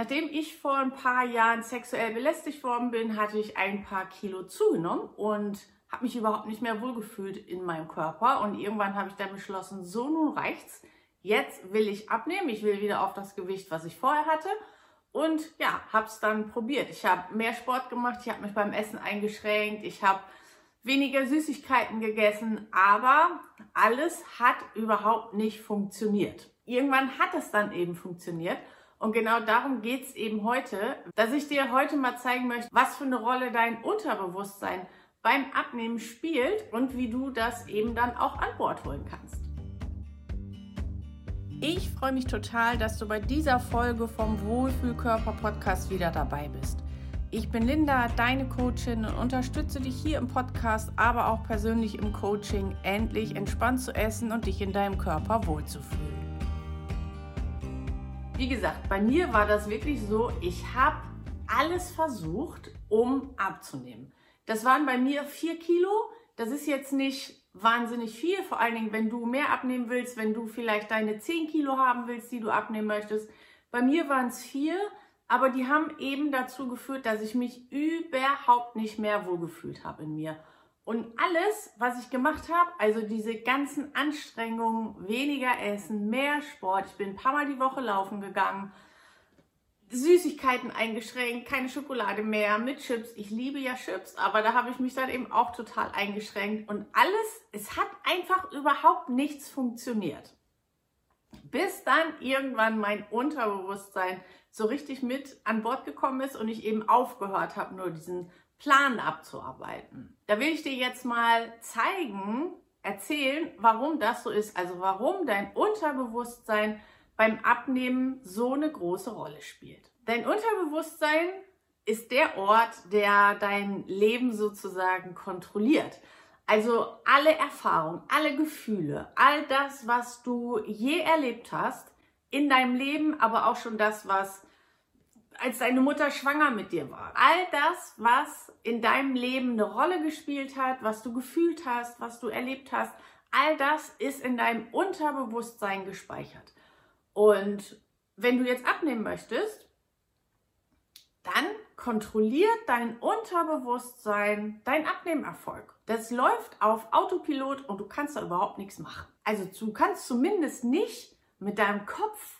Nachdem ich vor ein paar Jahren sexuell belästigt worden bin, hatte ich ein paar Kilo zugenommen und habe mich überhaupt nicht mehr wohlgefühlt in meinem Körper. Und irgendwann habe ich dann beschlossen, so nun reicht's. Jetzt will ich abnehmen. Ich will wieder auf das Gewicht, was ich vorher hatte. Und ja, habe es dann probiert. Ich habe mehr Sport gemacht, ich habe mich beim Essen eingeschränkt, ich habe weniger Süßigkeiten gegessen, aber alles hat überhaupt nicht funktioniert. Irgendwann hat es dann eben funktioniert. Und genau darum geht es eben heute, dass ich dir heute mal zeigen möchte, was für eine Rolle dein Unterbewusstsein beim Abnehmen spielt und wie du das eben dann auch an Bord holen kannst. Ich freue mich total, dass du bei dieser Folge vom Wohlfühlkörper Podcast wieder dabei bist. Ich bin Linda, deine Coachin und unterstütze dich hier im Podcast, aber auch persönlich im Coaching, endlich entspannt zu essen und dich in deinem Körper wohlzufühlen. Wie gesagt, bei mir war das wirklich so, ich habe alles versucht, um abzunehmen. Das waren bei mir vier Kilo. Das ist jetzt nicht wahnsinnig viel, vor allen Dingen, wenn du mehr abnehmen willst, wenn du vielleicht deine 10 Kilo haben willst, die du abnehmen möchtest. Bei mir waren es vier, aber die haben eben dazu geführt, dass ich mich überhaupt nicht mehr wohlgefühlt habe in mir. Und alles, was ich gemacht habe, also diese ganzen Anstrengungen, weniger essen, mehr Sport, ich bin ein paar Mal die Woche laufen gegangen, Süßigkeiten eingeschränkt, keine Schokolade mehr mit Chips. Ich liebe ja Chips, aber da habe ich mich dann eben auch total eingeschränkt. Und alles, es hat einfach überhaupt nichts funktioniert. Bis dann irgendwann mein Unterbewusstsein so richtig mit an Bord gekommen ist und ich eben aufgehört habe, nur diesen Plan abzuarbeiten. Da will ich dir jetzt mal zeigen, erzählen, warum das so ist. Also warum dein Unterbewusstsein beim Abnehmen so eine große Rolle spielt. Dein Unterbewusstsein ist der Ort, der dein Leben sozusagen kontrolliert. Also alle Erfahrungen, alle Gefühle, all das, was du je erlebt hast in deinem Leben, aber auch schon das, was als deine Mutter schwanger mit dir war. All das, was in deinem Leben eine Rolle gespielt hat, was du gefühlt hast, was du erlebt hast, all das ist in deinem Unterbewusstsein gespeichert. Und wenn du jetzt abnehmen möchtest, dann kontrolliert dein Unterbewusstsein dein Abnehmerfolg. Das läuft auf Autopilot und du kannst da überhaupt nichts machen. Also du kannst zumindest nicht mit deinem Kopf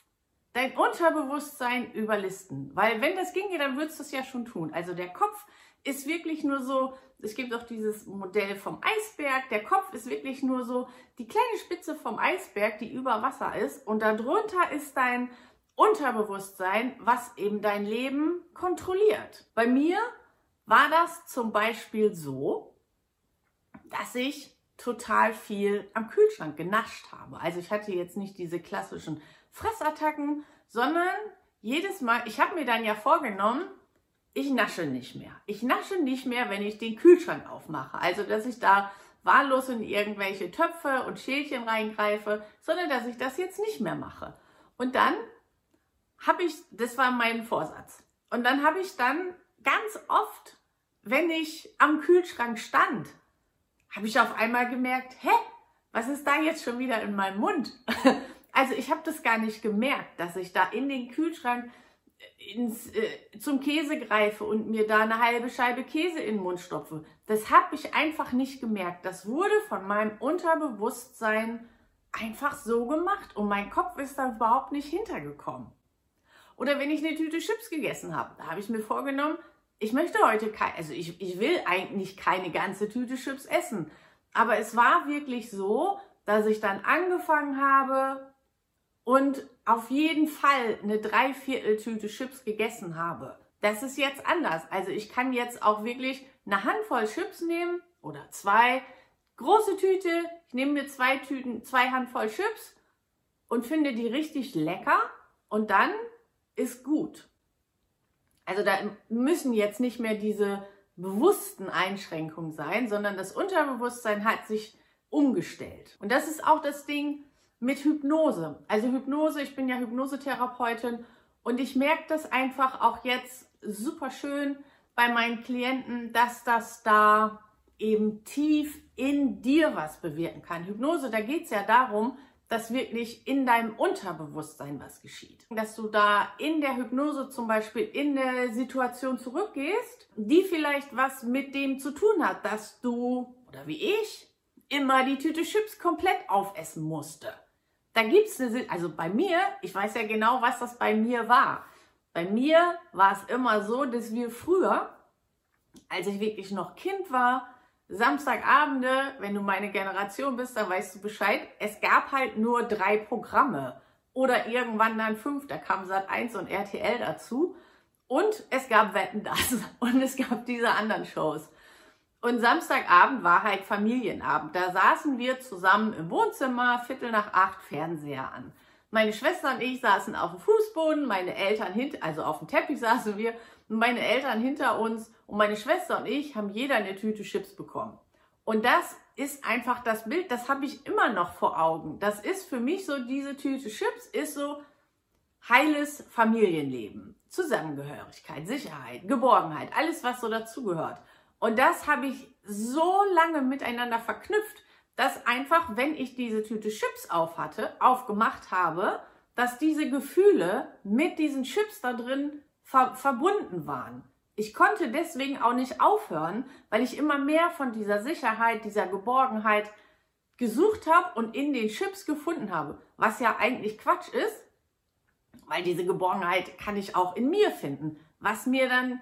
dein Unterbewusstsein überlisten. Weil wenn das ginge, dann würdest du es ja schon tun. Also der Kopf ist wirklich nur so, es gibt auch dieses Modell vom Eisberg. Der Kopf ist wirklich nur so die kleine Spitze vom Eisberg, die über Wasser ist. Und darunter ist dein Unterbewusstsein, was eben dein Leben kontrolliert. Bei mir war das zum Beispiel so, dass ich total viel am Kühlschrank genascht habe. Also ich hatte jetzt nicht diese klassischen Fressattacken, sondern jedes Mal, ich habe mir dann ja vorgenommen, ich nasche nicht mehr. Ich nasche nicht mehr, wenn ich den Kühlschrank aufmache. Also, dass ich da wahllos in irgendwelche Töpfe und Schälchen reingreife, sondern dass ich das jetzt nicht mehr mache. Und dann habe ich, das war mein Vorsatz. Und dann habe ich dann ganz oft, wenn ich am Kühlschrank stand, habe ich auf einmal gemerkt, hä, was ist da jetzt schon wieder in meinem Mund? Also ich habe das gar nicht gemerkt, dass ich da in den Kühlschrank ins, äh, zum Käse greife und mir da eine halbe Scheibe Käse in den Mund stopfe. Das habe ich einfach nicht gemerkt. Das wurde von meinem Unterbewusstsein einfach so gemacht und mein Kopf ist da überhaupt nicht hintergekommen. Oder wenn ich eine Tüte Chips gegessen habe, da habe ich mir vorgenommen, ich möchte heute kein, also ich, ich will eigentlich keine ganze Tüte Chips essen. Aber es war wirklich so, dass ich dann angefangen habe, und auf jeden Fall eine Dreivierteltüte Chips gegessen habe. Das ist jetzt anders. Also ich kann jetzt auch wirklich eine Handvoll Chips nehmen oder zwei. Große Tüte, ich nehme mir zwei Tüten, zwei Handvoll Chips und finde die richtig lecker und dann ist gut. Also da müssen jetzt nicht mehr diese bewussten Einschränkungen sein, sondern das Unterbewusstsein hat sich umgestellt. Und das ist auch das Ding, mit Hypnose. Also Hypnose, ich bin ja Hypnosetherapeutin und ich merke das einfach auch jetzt super schön bei meinen Klienten, dass das da eben tief in dir was bewirken kann. Hypnose, da geht es ja darum, dass wirklich in deinem Unterbewusstsein was geschieht. Dass du da in der Hypnose zum Beispiel in der Situation zurückgehst, die vielleicht was mit dem zu tun hat, dass du, oder wie ich, immer die Tüte Chips komplett aufessen musste. Da gibt's eine, also bei mir, ich weiß ja genau, was das bei mir war. Bei mir war es immer so, dass wir früher, als ich wirklich noch Kind war, Samstagabende, wenn du meine Generation bist, dann weißt du Bescheid. Es gab halt nur drei Programme. Oder irgendwann dann fünf, da kam Sat 1 und RTL dazu. Und es gab Wetten das und es gab diese anderen Shows. Und Samstagabend war halt Familienabend. Da saßen wir zusammen im Wohnzimmer, Viertel nach acht, Fernseher an. Meine Schwester und ich saßen auf dem Fußboden, meine Eltern hinter, also auf dem Teppich saßen wir, und meine Eltern hinter uns und meine Schwester und ich haben jeder eine Tüte Chips bekommen. Und das ist einfach das Bild, das habe ich immer noch vor Augen. Das ist für mich so, diese Tüte Chips ist so heiles Familienleben. Zusammengehörigkeit, Sicherheit, Geborgenheit, alles, was so dazugehört. Und das habe ich so lange miteinander verknüpft, dass einfach, wenn ich diese Tüte Chips auf hatte, aufgemacht habe, dass diese Gefühle mit diesen Chips da drin ver verbunden waren. Ich konnte deswegen auch nicht aufhören, weil ich immer mehr von dieser Sicherheit, dieser Geborgenheit gesucht habe und in den Chips gefunden habe. Was ja eigentlich Quatsch ist, weil diese Geborgenheit kann ich auch in mir finden. Was mir dann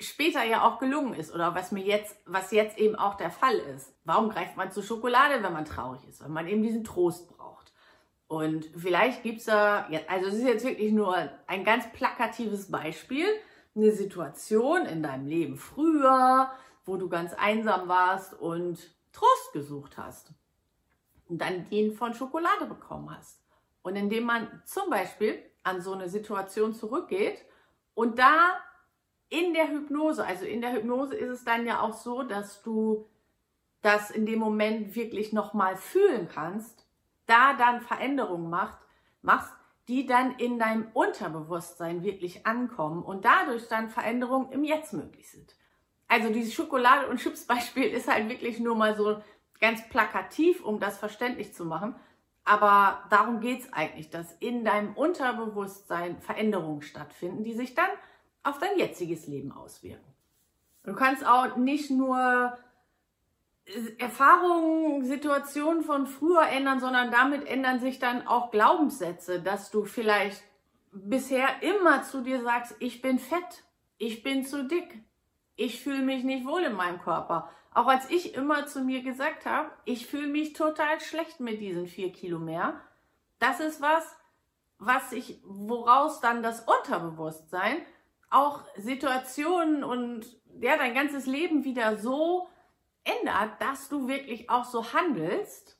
später ja auch gelungen ist oder was mir jetzt, was jetzt eben auch der Fall ist. Warum greift man zu Schokolade, wenn man traurig ist? Weil man eben diesen Trost braucht. Und vielleicht gibt's da, also es ist jetzt wirklich nur ein ganz plakatives Beispiel, eine Situation in deinem Leben früher, wo du ganz einsam warst und Trost gesucht hast und dann den von Schokolade bekommen hast. Und indem man zum Beispiel an so eine Situation zurückgeht und da in der Hypnose, also in der Hypnose ist es dann ja auch so, dass du das in dem Moment wirklich nochmal fühlen kannst, da dann Veränderungen macht, machst, die dann in deinem Unterbewusstsein wirklich ankommen und dadurch dann Veränderungen im Jetzt möglich sind. Also dieses Schokolade- und Chips-Beispiel ist halt wirklich nur mal so ganz plakativ, um das verständlich zu machen. Aber darum geht's eigentlich, dass in deinem Unterbewusstsein Veränderungen stattfinden, die sich dann auf dein jetziges Leben auswirken. Du kannst auch nicht nur Erfahrungen, Situationen von früher ändern, sondern damit ändern sich dann auch Glaubenssätze, dass du vielleicht bisher immer zu dir sagst, ich bin fett, ich bin zu dick, ich fühle mich nicht wohl in meinem Körper. Auch als ich immer zu mir gesagt habe, ich fühle mich total schlecht mit diesen vier Kilo mehr, das ist was, was ich, woraus dann das Unterbewusstsein auch Situationen und ja, dein ganzes Leben wieder so ändert, dass du wirklich auch so handelst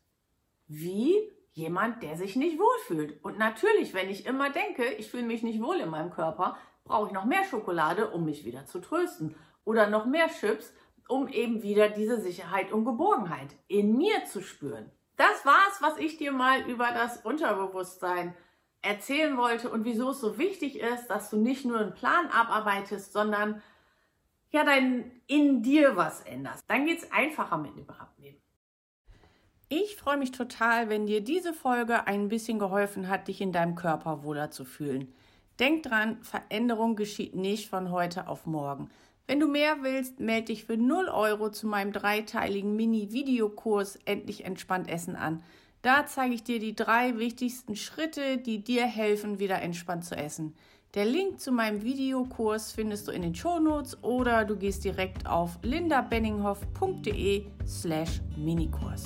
wie jemand, der sich nicht wohlfühlt. Und natürlich, wenn ich immer denke, ich fühle mich nicht wohl in meinem Körper, brauche ich noch mehr Schokolade, um mich wieder zu trösten. Oder noch mehr Chips, um eben wieder diese Sicherheit und Geborgenheit in mir zu spüren. Das war's, was ich dir mal über das Unterbewusstsein erzählen wollte und wieso es so wichtig ist, dass du nicht nur einen Plan abarbeitest, sondern ja dein in dir was änderst. Dann geht es einfacher mit dem Abnehmen. Ich freue mich total, wenn dir diese Folge ein bisschen geholfen hat, dich in deinem Körper wohler zu fühlen. Denk dran, Veränderung geschieht nicht von heute auf morgen. Wenn du mehr willst, melde dich für 0 Euro zu meinem dreiteiligen Mini-Videokurs Endlich entspannt essen an. Da zeige ich dir die drei wichtigsten Schritte, die dir helfen, wieder entspannt zu essen. Der Link zu meinem Videokurs findest du in den Shownotes oder du gehst direkt auf lindabenninghoff.de slash Minikurs.